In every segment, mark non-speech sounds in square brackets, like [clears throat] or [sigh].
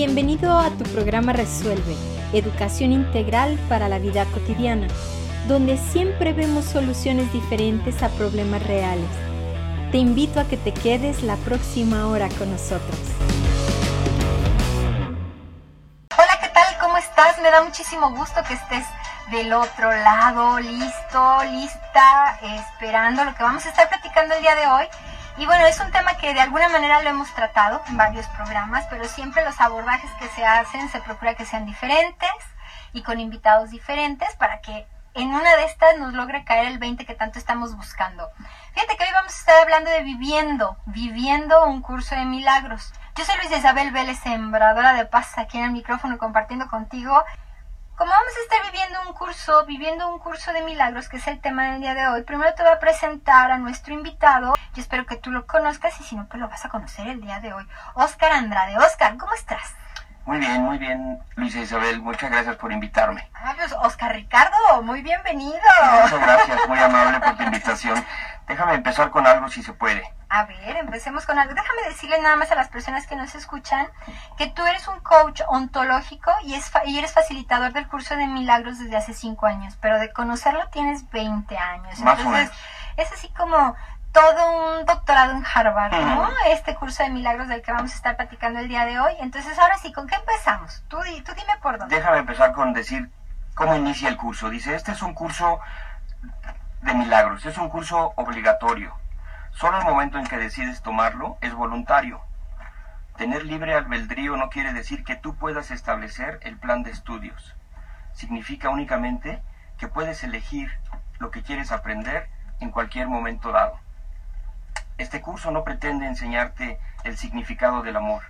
Bienvenido a tu programa Resuelve, Educación Integral para la Vida Cotidiana, donde siempre vemos soluciones diferentes a problemas reales. Te invito a que te quedes la próxima hora con nosotros. Hola, ¿qué tal? ¿Cómo estás? Me da muchísimo gusto que estés del otro lado, listo, lista, esperando lo que vamos a estar platicando el día de hoy. Y bueno, es un tema que de alguna manera lo hemos tratado en varios programas, pero siempre los abordajes que se hacen se procura que sean diferentes y con invitados diferentes para que en una de estas nos logre caer el 20 que tanto estamos buscando. Fíjate que hoy vamos a estar hablando de viviendo, viviendo un curso de milagros. Yo soy Luis Isabel Vélez, sembradora de paz aquí en el micrófono compartiendo contigo como vamos a estar viviendo un curso, viviendo un curso de milagros, que es el tema del día de hoy, primero te voy a presentar a nuestro invitado. Yo espero que tú lo conozcas y si no, que lo vas a conocer el día de hoy. Oscar Andrade. Oscar, ¿cómo estás? Muy bien, muy bien, Luisa Isabel. Muchas gracias por invitarme. Ah, pues Oscar Ricardo, muy bienvenido. Muchas gracias, muy amable por tu invitación. Déjame empezar con algo si se puede. A ver, empecemos con algo. Déjame decirle nada más a las personas que nos escuchan que tú eres un coach ontológico y, es y eres facilitador del curso de milagros desde hace cinco años, pero de conocerlo tienes 20 años. Más Entonces, es así como todo un doctorado en Harvard, ¿no? Este curso de milagros del que vamos a estar platicando el día de hoy. Entonces, ahora sí, ¿con qué empezamos? Tú, tú dime por dónde. Déjame empezar con decir cómo inicia el curso. Dice, este es un curso de milagros, es un curso obligatorio Solo el momento en que decides tomarlo es voluntario. Tener libre albedrío no quiere decir que tú puedas establecer el plan de estudios. Significa únicamente que puedes elegir lo que quieres aprender en cualquier momento dado. Este curso no pretende enseñarte el significado del amor,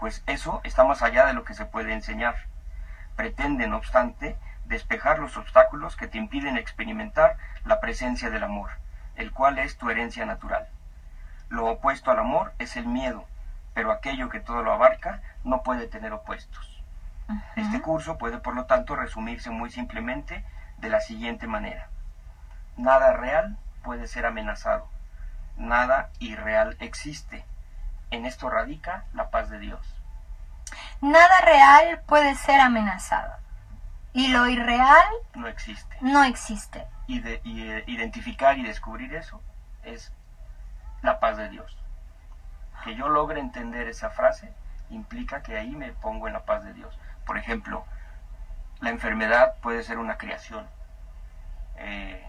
pues eso está más allá de lo que se puede enseñar. Pretende, no obstante, despejar los obstáculos que te impiden experimentar la presencia del amor el cual es tu herencia natural. Lo opuesto al amor es el miedo, pero aquello que todo lo abarca no puede tener opuestos. Este curso puede, por lo tanto, resumirse muy simplemente de la siguiente manera. Nada real puede ser amenazado. Nada irreal existe. En esto radica la paz de Dios. Nada real puede ser amenazado. Y lo irreal no existe. No existe y, de, eh, identificar y descubrir eso es la paz de Dios. Que yo logre entender esa frase implica que ahí me pongo en la paz de Dios. Por ejemplo, la enfermedad puede ser una creación. Eh,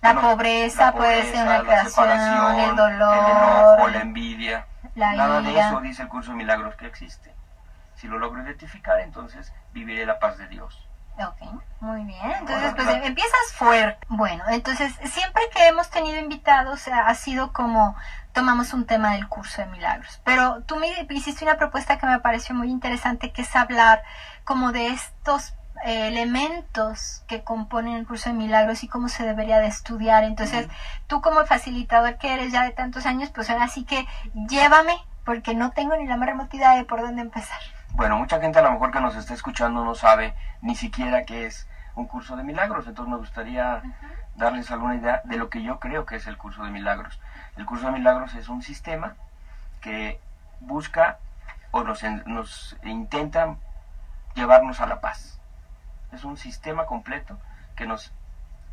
la, pobreza puede ser una creación, el dolor, el la envidia. Nada de eso dice el curso de milagros que existe. Si lo logro identificar, entonces viviré la paz de Dios. Ok, muy bien. Entonces, pues empiezas fuerte. Bueno, entonces, siempre que hemos tenido invitados ha sido como tomamos un tema del curso de milagros. Pero tú me hiciste una propuesta que me pareció muy interesante, que es hablar como de estos eh, elementos que componen el curso de milagros y cómo se debería de estudiar. Entonces, tú como facilitador que eres ya de tantos años, pues ahora sí que llévame, porque no tengo ni la más remota idea de por dónde empezar. Bueno, mucha gente a lo mejor que nos está escuchando no sabe ni siquiera qué es un curso de milagros, entonces me gustaría darles alguna idea de lo que yo creo que es el curso de milagros. El curso de milagros es un sistema que busca o nos, nos intenta llevarnos a la paz. Es un sistema completo que nos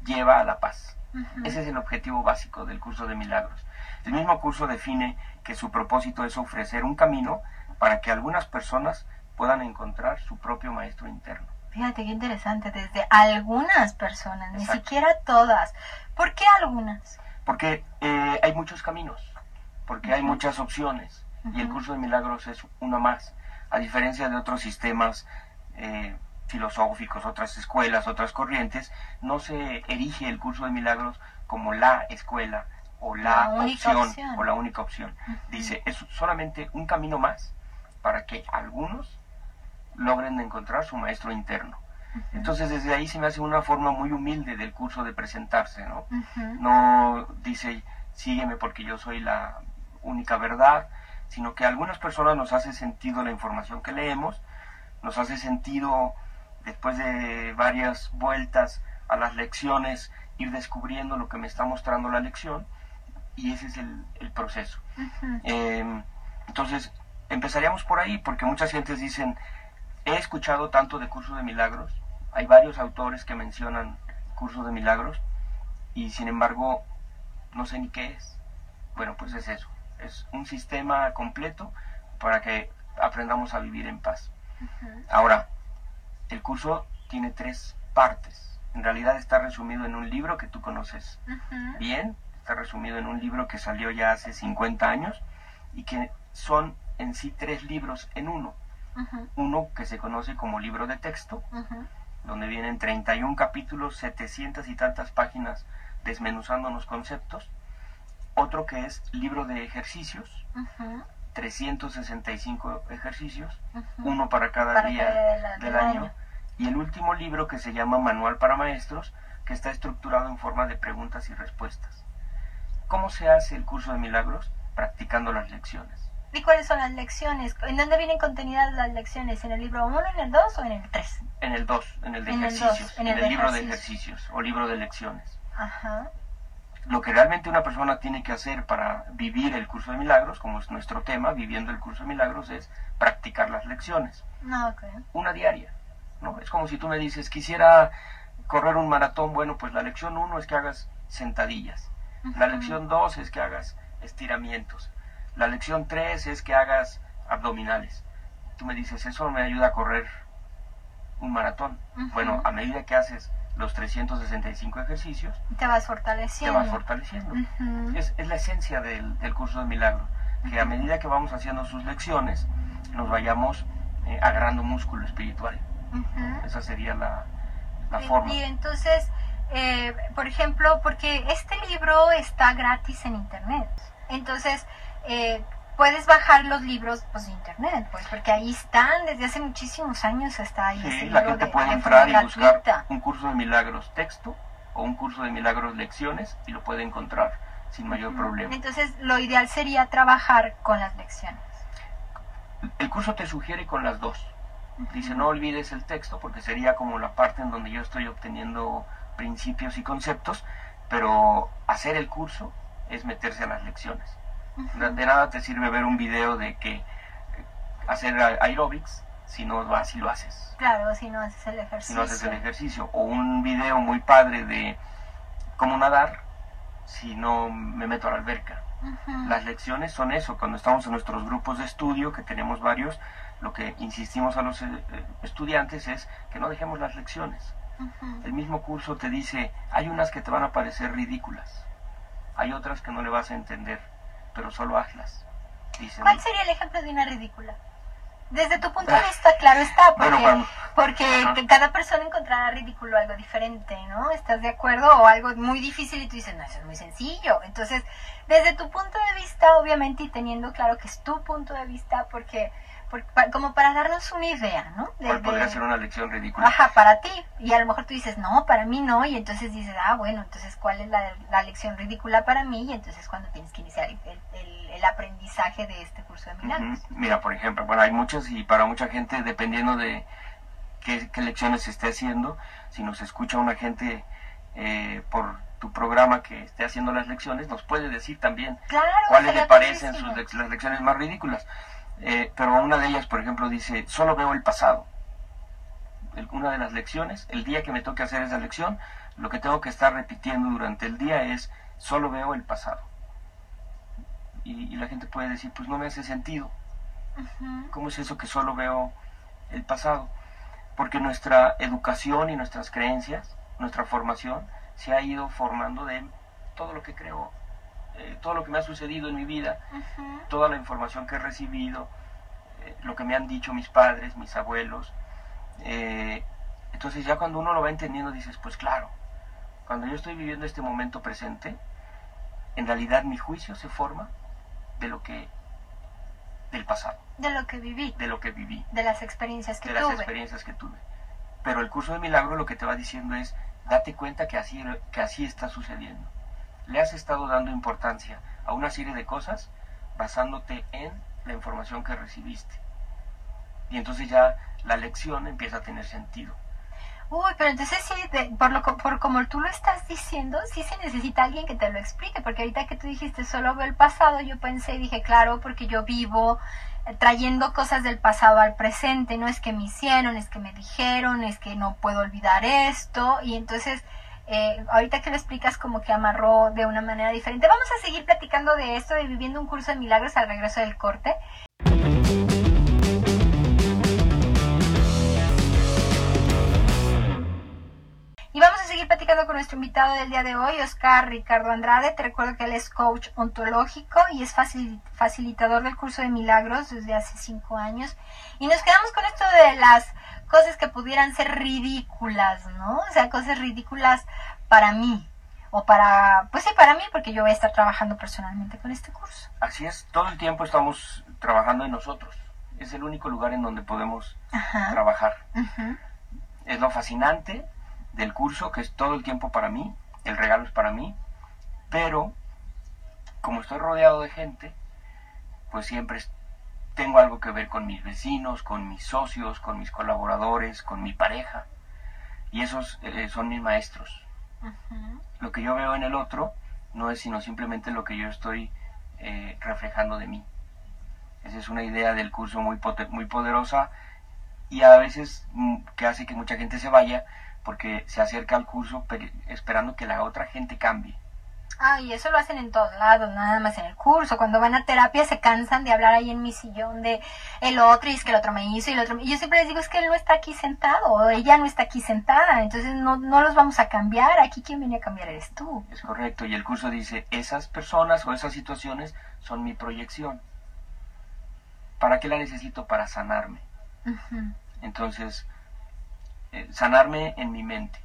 lleva a la paz. Ese es el objetivo básico del curso de milagros. El mismo curso define que su propósito es ofrecer un camino para que algunas personas puedan encontrar su propio maestro interno. Fíjate qué interesante, desde algunas personas, ni siquiera todas. ¿Por qué algunas? Porque eh, hay muchos caminos, porque hay muchas opciones y el curso de milagros es una más, a diferencia de otros sistemas eh, filosóficos, otras escuelas, otras corrientes, no se erige el curso de milagros como la escuela o la, opción, o la única opción. Dice, es solamente un camino más para que algunos logren encontrar su maestro interno. Entonces desde ahí se me hace una forma muy humilde del curso de presentarse, ¿no? No dice sígueme porque yo soy la única verdad, sino que a algunas personas nos hace sentido la información que leemos, nos hace sentido después de varias vueltas a las lecciones ir descubriendo lo que me está mostrando la lección y ese es el, proceso. Em, entonces empezaríamos por ahí, porque muchas gentes dicen, he escuchado tanto de curso de milagros, hay varios autores que mencionan curso de milagros, y sin embargo no sé ni qué es. Bueno, pues es eso, es un sistema completo para que aprendamos a vivir en paz. Ahora, el curso tiene tres partes. En realidad está resumido en un libro que tú conoces bien, está resumido en un libro que salió ya hace 50 años y que son en sí tres libros en uno. Uno que se conoce como libro de texto, donde vienen 31 capítulos, 700 y tantas páginas desmenuzando los conceptos. Otro que es libro de ejercicios, 365 ejercicios, uno para cada día del, año. Y el último libro que se llama Manual para Maestros, que está estructurado en forma de preguntas y respuestas. ¿Cómo se hace el curso de milagros? Practicando las lecciones. ¿Y cuáles son las lecciones? ¿En dónde vienen contenidas las lecciones? ¿En el libro 1, en el 2 o en el 3? En el 2, en el de ejercicios, en el, libro de ejercicios o libro de lecciones. Ajá lo que realmente una persona tiene que hacer para vivir el curso de milagros, como es nuestro tema, viviendo el curso de milagros, es practicar las lecciones. Ah, una diaria. ¿no? Es como si tú me dices, quisiera correr un maratón, bueno, pues la lección uno es que hagas sentadillas. La lección dos es que hagas estiramientos. La lección tres es que hagas abdominales. Tú me dices, eso me ayuda a correr un maratón. Bueno, a medida que haces los 365 ejercicios. Te vas fortaleciendo. Te vas fortaleciendo. es, la esencia del, curso de milagro, que a medida que vamos haciendo sus lecciones, nos vayamos eh, agarrando músculo espiritual. Esa sería la, forma. Y entonces, eh, por ejemplo, porque este libro está gratis en internet. Entonces, eh, puedes bajar los libros pues, de internet, pues, porque ahí están, desde hace muchísimos años está ahí. Sí, la gente puede entrar y buscar un curso de milagros texto o un curso de milagros lecciones y lo puede encontrar sin mayor problema. Entonces, lo ideal sería trabajar con las lecciones. El curso te sugiere con las dos. Dice, no olvides el texto porque sería como la parte en donde yo estoy obteniendo principios y conceptos, pero hacer el curso es meterse a las lecciones. De nada te sirve ver un video de que hacer aerobics si no vas y lo haces. Claro, si no haces el ejercicio. Si no haces el ejercicio. O un video muy padre de cómo nadar si no me meto a la alberca. Las lecciones son eso. Cuando estamos en nuestros grupos de estudio, que tenemos varios, lo que insistimos a los eh, estudiantes es que no dejemos las lecciones. El mismo curso te dice, hay unas que te van a parecer ridículas, hay otras que no le vas a entender pero solo hazlas. ¿Cuál sería el ejemplo de una ridícula? Desde tu punto de vista, claro está, porque, porque cada persona encontrará ridículo algo diferente, ¿no? ¿Estás de acuerdo? O algo muy difícil y tú dices, no, eso es muy sencillo. Entonces, desde tu punto de vista, obviamente, y teniendo claro que es tu punto de vista, porque como para darnos una idea, ¿no? De, podría ser una lección ridícula? Ajá, para ti. Y a lo mejor tú dices, no, para mí no. Y entonces dices, ah, bueno, entonces, ¿cuál es la, lección ridícula para mí? Y entonces, cuando tienes que iniciar el, aprendizaje de este curso de milagros? Mira, por ejemplo, bueno, hay muchas y para mucha gente, dependiendo de qué, lecciones se esté haciendo, si nos escucha una gente eh, por tu programa que esté haciendo las lecciones, nos puede decir también cuáles le parecen sus, las lecciones más ridículas. Eh, pero una de ellas, por ejemplo, dice, solo veo el pasado. una de las lecciones, el día que me toque hacer esa lección, lo que tengo que estar repitiendo durante el día es, solo veo el pasado. Y, la gente puede decir, pues no me hace sentido. ¿Cómo es eso que solo veo el pasado? Porque nuestra educación y nuestras creencias, nuestra formación, se ha ido formando de todo lo que creo eh, todo lo que me ha sucedido en mi vida, toda la información que he recibido, eh, lo que me han dicho mis padres, mis abuelos. Eh, entonces ya cuando uno lo va entendiendo dices, pues claro, cuando yo estoy viviendo este momento presente, en realidad mi juicio se forma de lo que del pasado. De lo que viví. De lo que viví. De las experiencias que tuve. De las experiencias que tuve. Pero el curso de milagro lo que te va diciendo es, date cuenta que así, que así está sucediendo le has estado dando importancia a una serie de cosas basándote en la información que recibiste. Y entonces ya la lección empieza a tener sentido. Uy, pero entonces sí, por, lo, por como tú lo estás diciendo, sí se necesita alguien que te lo explique, porque ahorita que tú dijiste solo veo el pasado, yo pensé y dije, claro, porque yo vivo eh, trayendo cosas del pasado al presente, no es que me hicieron, es que me dijeron, es que no puedo olvidar esto, y entonces eh, ahorita que lo explicas como que amarró de una manera diferente. Vamos a seguir platicando de esto, de viviendo un curso de milagros al regreso del corte. Y vamos a seguir platicando con nuestro invitado del día de hoy, Oscar Ricardo Andrade. Te recuerdo que él es coach ontológico y es facilitador del curso de milagros desde hace cinco años. Y nos quedamos con esto de las cosas que pudieran ser ridículas, ¿no? O sea, cosas ridículas para mí. O para, pues sí, para mí, porque yo voy a estar trabajando personalmente con este curso. Así es, todo el tiempo estamos trabajando en nosotros. Es el único lugar en donde podemos trabajar. Es lo fascinante del curso, que es todo el tiempo para mí, el regalo es para mí, pero como estoy rodeado de gente, pues siempre tengo algo que ver con mis vecinos, con mis socios, con mis colaboradores, con mi pareja. Y esos eh, son mis maestros. Lo que yo veo en el otro no es sino simplemente lo que yo estoy eh, reflejando de mí. Esa es una idea del curso muy, muy poderosa y a veces mm, que hace que mucha gente se vaya porque se acerca al curso esperando que la otra gente cambie. Ah, y eso lo hacen en todos lados, nada más en el curso. Cuando van a terapia se cansan de hablar ahí en mi sillón de el otro y es que el otro me hizo y el otro. Y yo siempre les digo es que él no está aquí sentado o ella no está aquí sentada, entonces no, no los vamos a cambiar. Aquí quien viene a cambiar eres tú. Es correcto. Y el curso dice esas personas o esas situaciones son mi proyección. ¿Para qué la necesito? Para sanarme. Entonces, eh, sanarme en mi mente,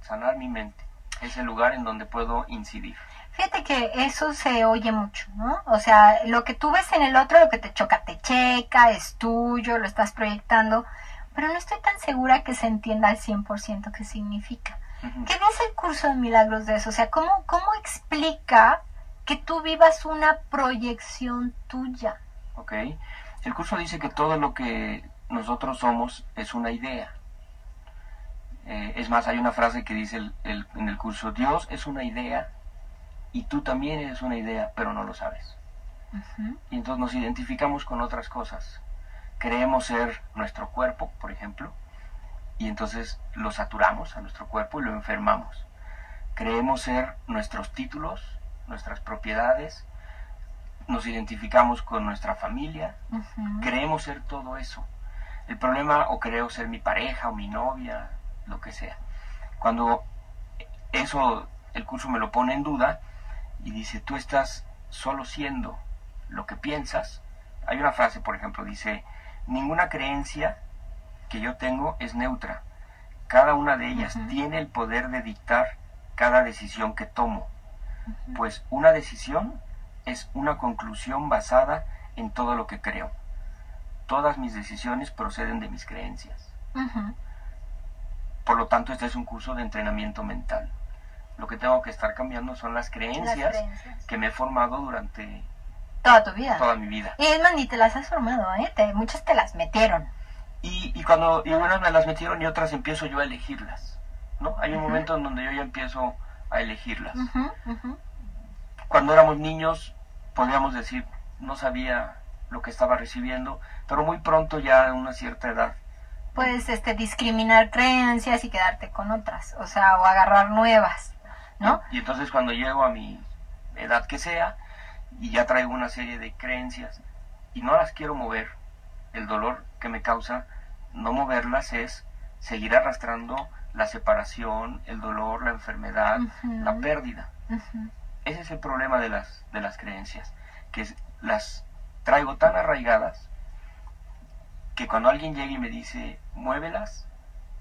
sanar mi mente es el lugar en donde puedo incidir. Fíjate que eso se oye mucho, ¿no? O sea, lo que tú ves en el otro, lo que te choca, te checa, es tuyo, lo estás proyectando, pero no estoy tan segura que se entienda al 100% qué significa. ¿Qué dice el curso de milagros de eso? O sea, ¿cómo, ¿cómo explica que tú vivas una proyección tuya? Ok. El curso dice que todo lo que nosotros somos es una idea. Eh, es más, hay una frase que dice en el curso, Dios es una idea y tú también eres una idea, pero no lo sabes. Y entonces nos identificamos con otras cosas. Creemos ser nuestro cuerpo, por ejemplo, y entonces lo saturamos a nuestro cuerpo y lo enfermamos. Creemos ser nuestros títulos, nuestras propiedades, nos identificamos con nuestra familia, creemos ser todo eso. El problema, o creo ser mi pareja o mi novia, lo que sea. Cuando eso el curso me lo pone en duda y dice, tú estás solo siendo lo que piensas, hay una frase, por ejemplo, dice, ninguna creencia que yo tengo es neutra. Cada una de ellas tiene el poder de dictar cada decisión que tomo. Pues una decisión es una conclusión basada en todo lo que creo. Todas mis decisiones proceden de mis creencias. Por lo tanto, este es un curso de entrenamiento mental. Lo que tengo que estar cambiando son las creencias, que me he formado durante toda tu vida. Toda mi vida. Y es más, ni te las has formado, ¿eh? muchas te las metieron. Y, y cuando y unas me las metieron y otras empiezo yo a elegirlas. ¿no? Hay un momento en donde yo ya empiezo a elegirlas. Cuando éramos niños, podríamos decir, no sabía lo que estaba recibiendo, pero muy pronto ya a una cierta edad puedes este discriminar creencias y quedarte con otras, o sea, o agarrar nuevas, ¿no? Y, entonces cuando llego a mi edad que sea y ya traigo una serie de creencias y no las quiero mover, el dolor que me causa no moverlas es seguir arrastrando la separación, el dolor, la enfermedad, la pérdida. Ese es el problema de las de las creencias, que las traigo tan arraigadas que cuando alguien llega y me dice, muévelas.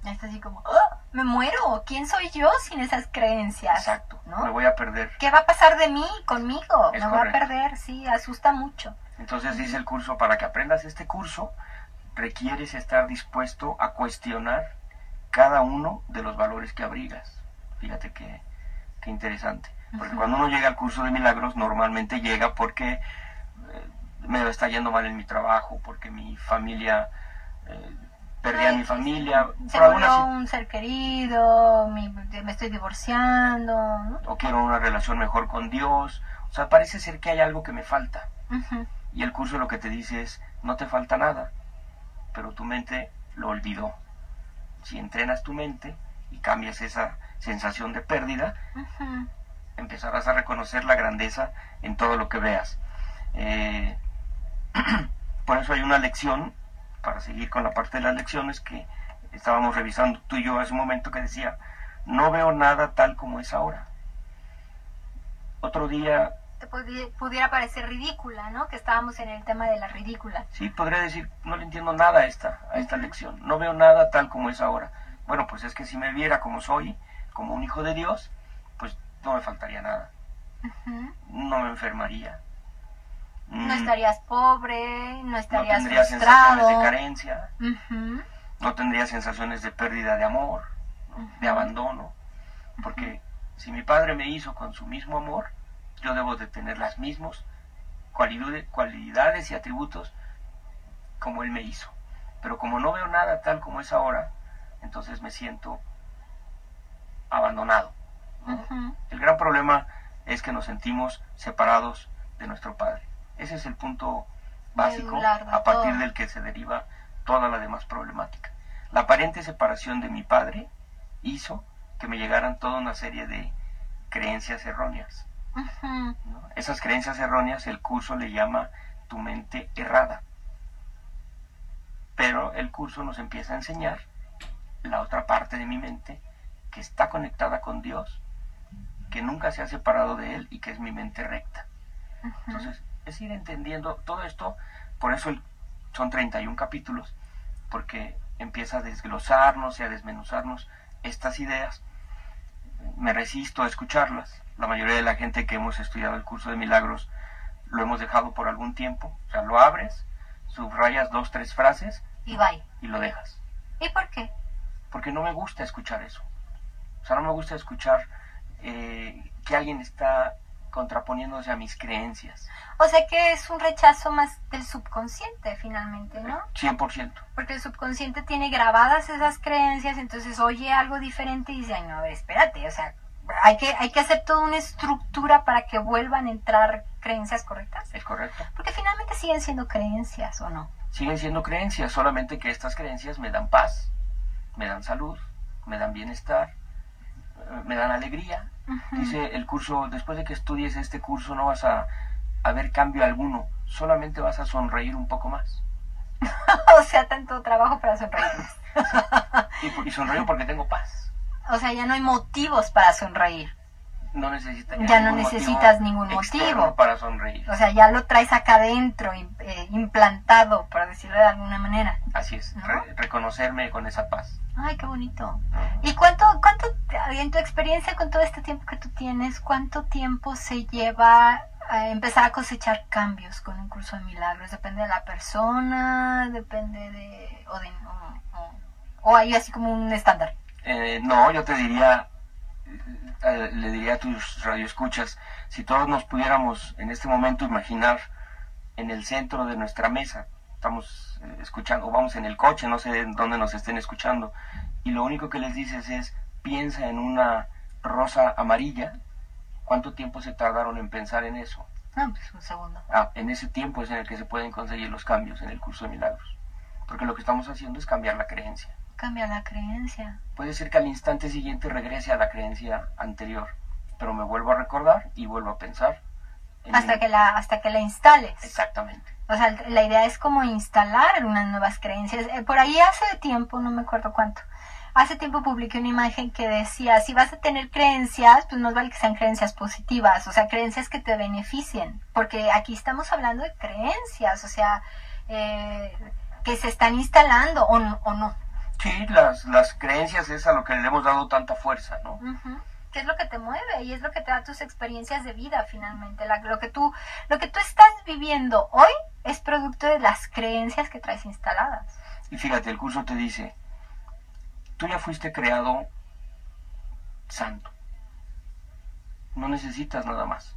Es así como, oh, me muero, ¿quién soy yo sin esas creencias? Exacto, ¿no? me voy a perder. ¿Qué va a pasar de mí, conmigo? me voy a perder, sí, asusta mucho. Entonces dice el curso, para que aprendas este curso, requieres estar dispuesto a cuestionar cada uno de los valores que abrigas. Fíjate qué, qué interesante. Porque cuando uno llega al curso de milagros, normalmente llega porque me está yendo mal en mi trabajo, porque mi familia eh, perdí a mi sí, familia, Se por alguna un ser querido, mi- me estoy divorciando, ¿no? o quiero una relación mejor con Dios. O sea, parece ser que hay algo que me falta. Y el curso lo que te dice es, no te falta nada, pero tu mente lo olvidó. Si entrenas tu mente y cambias esa sensación de pérdida, empezarás a reconocer la grandeza en todo lo que veas. Eh, [clears throat] por eso hay una lección, para seguir con la parte de las lecciones que estábamos revisando tú y yo hace un momento que decía, no veo nada tal como es ahora. Otro día, Te pudi- pudiera parecer ridícula, ¿no? Que estábamos en el tema de la ridícula. sí, podría decir, no le entiendo nada a esta, a esta lección, no veo nada tal como es ahora. Bueno, pues es que si me viera como soy, como un hijo de Dios, pues no me faltaría nada, no me enfermaría. No Mm, estarías pobre, no no estarías tendría sensaciones de carencia, no tendría sensaciones de pérdida de amor, ¿no? de abandono, porque si mi padre me hizo con su mismo amor, yo debo de tener las mismas cualidades, y atributos como él me hizo. Pero como no veo nada tal como es ahora, entonces me siento abandonado. ¿no? El gran problema es que nos sentimos separados de nuestro Padre. Ese es el punto básico a partir todo. del que se deriva toda la demás problemática. La aparente separación de mi Padre hizo que me llegaran toda una serie de creencias erróneas. Esas creencias erróneas el curso le llama tu mente errada. Pero el curso nos empieza a enseñar la otra parte de mi mente que está conectada con Dios, que nunca se ha separado de Él y que es mi mente recta. Entonces, es ir entendiendo todo esto, por eso el- son 31 capítulos, porque empieza a desglosarnos y a desmenuzarnos estas ideas. Me resisto a escucharlas. La mayoría de la gente que hemos estudiado el curso de milagros lo hemos dejado por algún tiempo. O sea, lo abres, subrayas dos, tres frases Y bye. y lo dejas. ¿Y por qué? Porque no me gusta escuchar eso. O sea, no me gusta escuchar eh, que alguien está contraponiéndose a mis creencias. O sea que es un rechazo más del subconsciente finalmente, ¿no? 100%. Porque el subconsciente tiene grabadas esas creencias, entonces oye algo diferente y dice, ay, no, a ver, espérate, o sea, hay que, hay que hacer toda una estructura para que vuelvan a entrar creencias correctas. ¿Es correcto? Porque finalmente siguen siendo creencias, ¿o no? Siguen siendo creencias, solamente que estas creencias me dan paz, me dan salud, me dan bienestar, eh, me dan alegría. Dice el curso, después de que estudies este curso no vas a, a ver cambio alguno, solamente vas a sonreír un poco más. [laughs] o sea, tanto trabajo para sonreír. [laughs] Y, y sonrío porque tengo paz. o sea, ya no hay motivos para sonreír. No necesita Ya no necesitas motivo ningún motivo. para sonreír. O sea, ya lo traes acá adentro, eh, implantado, por decirlo de alguna manera. Así es, ¿No? re- reconocerme con esa paz. Ay, qué bonito. ¿Y cuánto, cuánto, en tu experiencia con todo este tiempo que tú tienes, cuánto tiempo se lleva a empezar a cosechar cambios con un curso de milagros? ¿Depende de la persona? ¿Depende de... o, de, o, o- o hay así como un estándar? Eh, no, yo te diría, eh, le diría a tus radioescuchas, si todos nos pudiéramos en este momento imaginar en el centro de nuestra mesa, estamos eh, escuchando, o vamos en el coche, no sé dónde nos estén escuchando, y lo único que les dices es, piensa en una rosa amarilla, ¿cuánto tiempo se tardaron en pensar en eso? No, pues un segundo. Ah, en ese tiempo es en el que se pueden conseguir los cambios en el curso de milagros, porque lo que estamos haciendo es cambiar la creencia. Cambia la creencia. Puede ser que al instante siguiente regrese a la creencia anterior, pero me vuelvo a recordar y vuelvo a pensar. en Hasta que la, hasta que la instales. Exactamente. O sea, la idea es como instalar unas nuevas creencias. Eh, Por ahí hace tiempo, no me acuerdo cuánto, hace tiempo publiqué una imagen que decía, si vas a tener creencias, pues más vale que sean creencias positivas, o sea, creencias que te beneficien, porque aquí estamos hablando de creencias, o sea, eh, que se están instalando o no. O no. Sí, las, las creencias es a lo que le hemos dado tanta fuerza, ¿no? Ujú. ¿Qué es lo que te mueve? Y es lo que te da tus experiencias de vida finalmente. La- lo, que tú, lo que tú estás viviendo hoy es producto de las creencias que traes instaladas. Y fíjate, el curso te dice, tú ya fuiste creado santo. No necesitas nada más.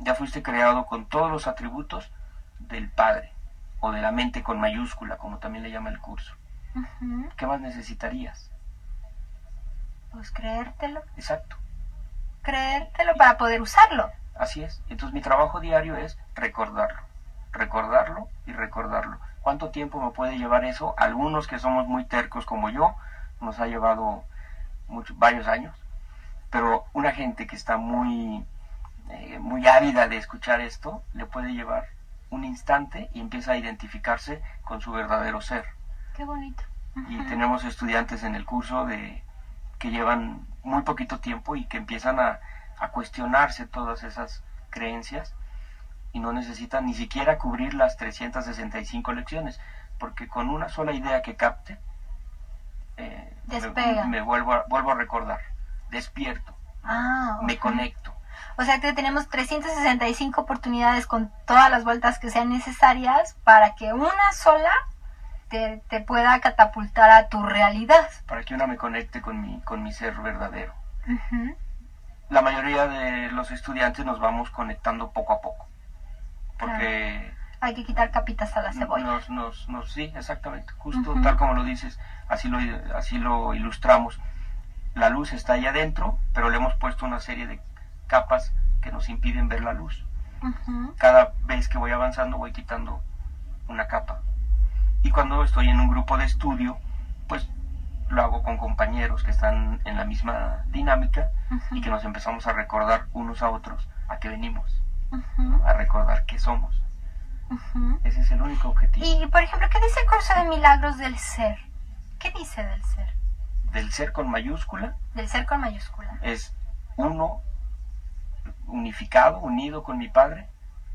Ya fuiste creado con todos los atributos del Padre, o de la mente con mayúscula, como también le llama el curso. ¿Qué más necesitarías? Pues creértelo. Exacto. Creértelo para poder usarlo. Así es. Entonces mi trabajo diario es recordarlo, recordarlo y recordarlo. ¿Cuánto tiempo me puede llevar eso? Algunos que somos muy tercos como yo, nos ha llevado mucho- varios años. Pero una gente que está muy, eh, muy ávida de escuchar esto, le puede llevar un instante y empieza a identificarse con su verdadero ser. Qué bonito. Y tenemos estudiantes en el curso de que llevan muy poquito tiempo y que empiezan a, a cuestionarse todas esas creencias y no necesitan ni siquiera cubrir las 365 lecciones, porque con una sola idea que capte, eh, me-. Me, vuelvo, a, vuelvo a recordar, despierto, Ah, me ok. conecto. O sea que tenemos 365 oportunidades con todas las vueltas que sean necesarias para que una sola te, te pueda catapultar a tu realidad. para que una me conecte con mi, con mi ser verdadero. La mayoría de los estudiantes nos vamos conectando poco a poco, porque Hay que quitar capitas a la cebolla. Nos, nos, nos- sí, exactamente, justo tal como lo dices, así lo, así lo ilustramos. La luz está ahí adentro, pero le hemos puesto una serie de capas que nos impiden ver la luz. Cada vez que voy avanzando voy quitando una capa. Y cuando estoy en un grupo de estudio, pues lo hago con compañeros que están en la misma dinámica y que nos empezamos a recordar unos a otros a qué venimos, a recordar qué somos. Ese es el único objetivo. Y, por ejemplo, ¿qué dice el curso de milagros del ser? ¿Qué dice del ser? Del ser con mayúscula Del ser con mayúscula. es uno unificado, unido con mi Padre,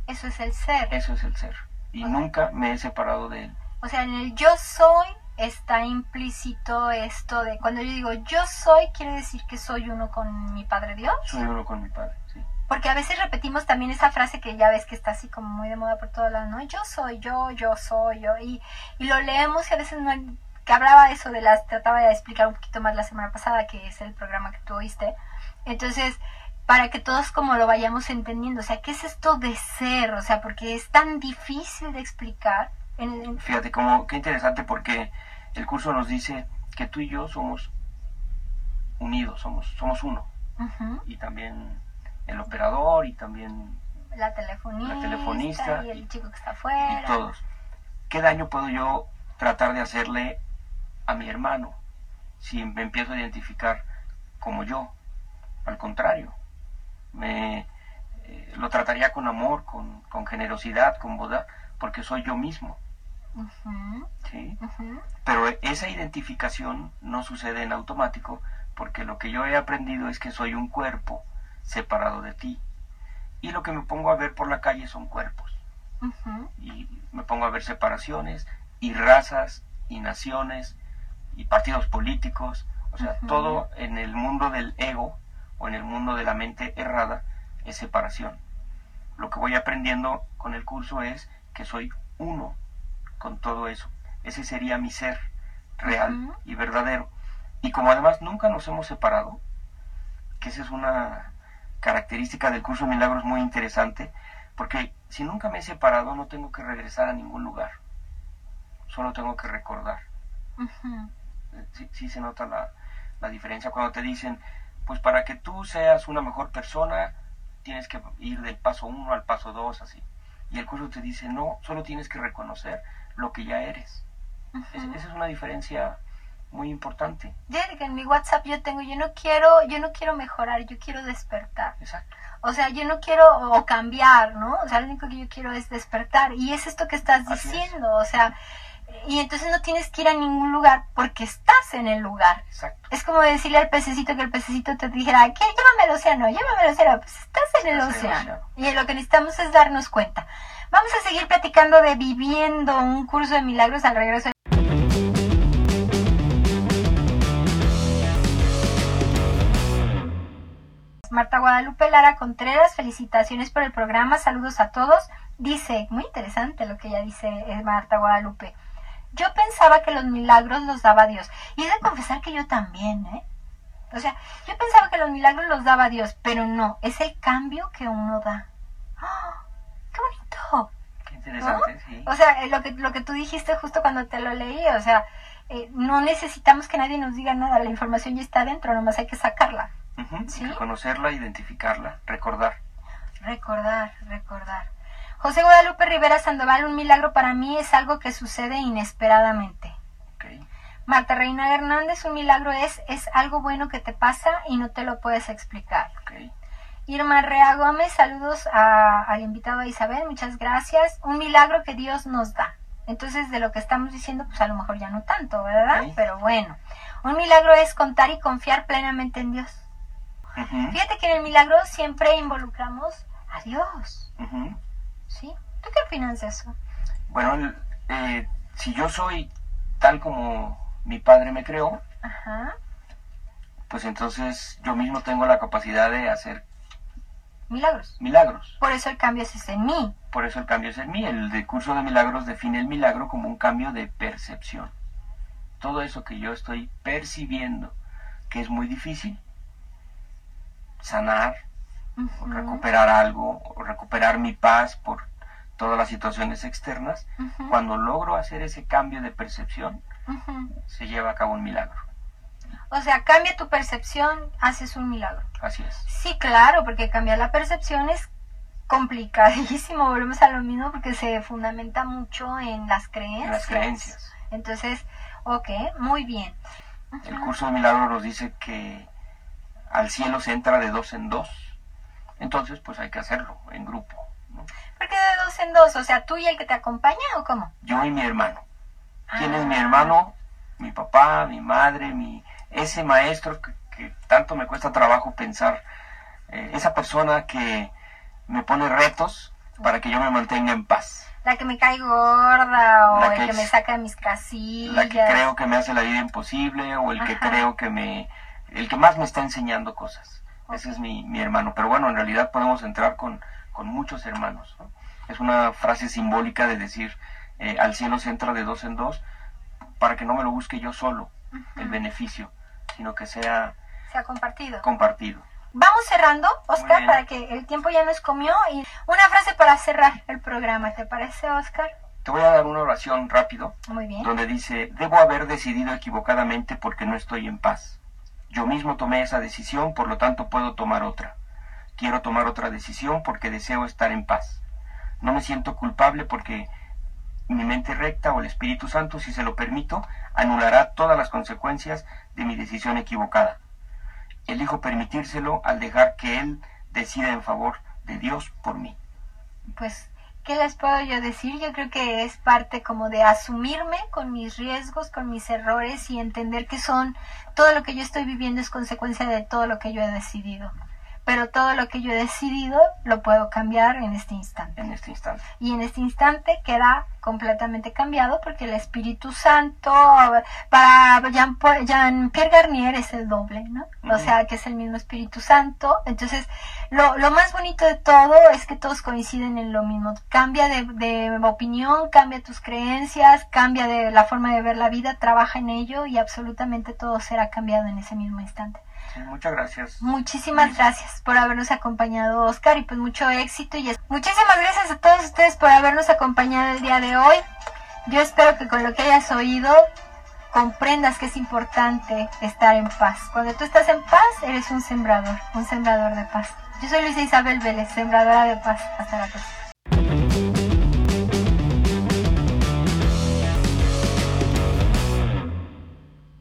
Eso es el ser. eso es el ser. Y nunca me he separado de él. O sea, en el yo soy está implícito esto de cuando yo digo yo soy, quiere decir que soy uno con mi Padre Dios. Soy uno con mi Padre, sí. Porque a veces repetimos también esa frase que ya ves que está así como muy de moda por todos lados, ¿no? Yo soy yo, yo soy yo. Y, y lo leemos y a veces no... Que hablaba eso de las... Trataba de explicar un poquito más la semana pasada, que es el programa que tú oíste. Entonces, para que todos como lo vayamos entendiendo, o sea, ¿qué es esto de ser? O sea, porque es tan difícil de explicar. En, Fíjate cómo, qué interesante porque el curso nos dice que tú y yo somos unidos, somos, somos uno. Y también el operador y también la telefonista, La telefonista y el y- chico que está afuera. y todos. ¿Qué daño puedo yo tratar de hacerle a mi hermano si me empiezo a identificar como yo? Al contrario, me eh, lo trataría con amor, con, con generosidad, con bondad, porque soy yo mismo. ¿Sí? Pero esa identificación no sucede en automático porque lo que yo he aprendido es que soy un cuerpo separado de ti. Y lo que me pongo a ver por la calle son cuerpos. Y me pongo a ver separaciones y razas y naciones y partidos políticos. O sea, todo en el mundo del ego o en el mundo de la mente errada es separación. Lo que voy aprendiendo con el curso es que soy uno con todo eso. Ese sería mi ser real y verdadero. Y como además nunca nos hemos separado, que esa es una característica del curso de milagros muy interesante, porque si nunca me he separado no tengo que regresar a ningún lugar, solo tengo que recordar. Sí, sí se nota la, la diferencia cuando te dicen, pues para que tú seas una mejor persona, tienes que ir del paso 1 al paso 2, así. Y el curso te dice, no, solo tienes que reconocer lo que ya eres. Es- esa es una diferencia muy importante. Que en mi WhatsApp yo tengo, yo no quiero, yo no quiero mejorar, yo quiero despertar. Exacto. O sea, yo no quiero o cambiar, ¿no? O sea, lo único que yo quiero es despertar. Y es esto que estás Así es. diciendo, o sea, y entonces no tienes que ir a ningún lugar porque estás en el lugar. Exacto. Es como decirle al pececito que el pececito te dijera, ¿qué? Llévame al océano, llévame al océano. Pues estás en el Estás océano. Y lo que necesitamos es darnos cuenta. Vamos a seguir platicando de viviendo un curso de milagros al regreso. Marta Guadalupe Lara Contreras, felicitaciones por el programa, saludos a todos. Dice, muy interesante lo que ella dice eh, Marta Guadalupe. Yo pensaba que los milagros los daba Dios. Y he de confesar que yo también, ¿eh? O sea, yo pensaba que los milagros los daba Dios, pero no, es el cambio que uno da. ¡Ah! ¡Qué bonito! Qué interesante, sí. O sea, eh, lo que, lo que tú dijiste justo cuando te lo leí, o sea, eh, no necesitamos que nadie nos diga nada, la información ya está dentro, nomás hay que sacarla. ¿Sí? hay que conocerla, identificarla, recordar. Recordar, recordar. José Guadalupe Rivera Sandoval, un milagro para mí es algo que sucede inesperadamente. ¿ok? Marta Reina Hernández, un milagro es, es algo bueno que te pasa y no te lo puedes explicar. Irma Rea Gómez, saludos a- al invitado a Isabel, muchas gracias. Un milagro que Dios nos da. Entonces, de lo que estamos diciendo, pues a lo mejor ya no tanto, ¿verdad? Ok. Pero bueno, un milagro es contar y confiar plenamente en Dios. Ujú, Fíjate que en el milagro siempre involucramos a Dios, ujú. ¿sí? ¿Tú qué opinas de eso? Bueno, eh, si yo soy tal como mi padre me creó, Ajá, pues entonces yo mismo tengo la capacidad de hacer milagros. milagros. Por eso el cambio es en mí. Por eso el cambio es en mí. El de curso de milagros define el milagro como un cambio de percepción. Todo eso que yo estoy percibiendo, que es muy difícil, sanar, o recuperar algo, o recuperar mi paz por todas las situaciones externas, cuando logro hacer ese cambio de percepción, se lleva a cabo un milagro. O sea, cambia tu percepción, haces un milagro. Así es. Sí, claro, porque cambiar la percepción es complicadísimo, [laughs] volvemos a lo mismo porque se fundamenta mucho en las creencias. En las creencias. Entonces, ok, muy bien. El curso de milagros nos dice que al cielo se entra de dos en dos. Entonces, pues hay que hacerlo en grupo. ¿no? ¿Por qué de dos en dos? O sea, tú y el que te acompaña o cómo? Yo y mi hermano. ¿Quién es mi Ah. hermano? Mi papá, mi madre, mi ese maestro que, que tanto me cuesta trabajo pensar, eh, esa persona que me pone retos para que yo me mantenga en paz, La que me cae gorda o La el que me saca de mis casillas. la que creo que me hace la vida imposible o el que creo que me, el que más me está enseñando cosas. Ese es mi, mi hermano. Pero bueno, en realidad podemos entrar con, con muchos hermanos. ¿no? Es una frase simbólica de decir, eh, al cielo se entra de dos en dos, para que no me lo busque yo solo, el beneficio, sino que sea Se ha compartido. compartido. Vamos cerrando, Oscar, para que el tiempo ya nos comió. Y una frase para cerrar el programa, ¿te parece, Oscar? Te voy a dar una oración rápido, Muy bien. donde dice, debo haber decidido equivocadamente porque no estoy en paz. Yo mismo tomé esa decisión, por lo tanto puedo tomar otra. Quiero tomar otra decisión porque deseo estar en paz. No me siento culpable porque mi mente recta o el Espíritu Santo, si se lo permito, anulará todas las consecuencias de mi decisión equivocada. Elijo permitírselo al dejar que Él decida en favor de Dios por mí. Pues, ¿qué les puedo yo decir? Yo creo que es parte como de asumirme con mis riesgos, con mis errores y entender que son, todo lo que yo estoy viviendo es consecuencia de todo lo que yo he decidido. Pero todo lo que yo he decidido lo puedo cambiar en este instante. en este instante. y en este instante queda completamente cambiado porque el Espíritu Santo para Jean- Jean-Pierre Garnier es el doble, ¿no? O sea, que es el mismo Espíritu Santo. Entonces, lo, lo más bonito de todo es que todos coinciden en lo mismo. Cambia de, de opinión, cambia tus creencias, cambia de la forma de ver la vida, trabaja en ello y absolutamente todo será cambiado en ese mismo instante. Muchas gracias. Muchísimas gracias por habernos acompañado, Oscar, y pues mucho éxito. y es- Muchísimas gracias a todos ustedes por habernos acompañado el día de hoy. Yo espero que con lo que hayas oído comprendas que es importante estar en paz. Cuando tú estás en paz, eres un sembrador, un sembrador de paz. Yo soy Luisa Isabel Vélez, sembradora de paz. Hasta la próxima.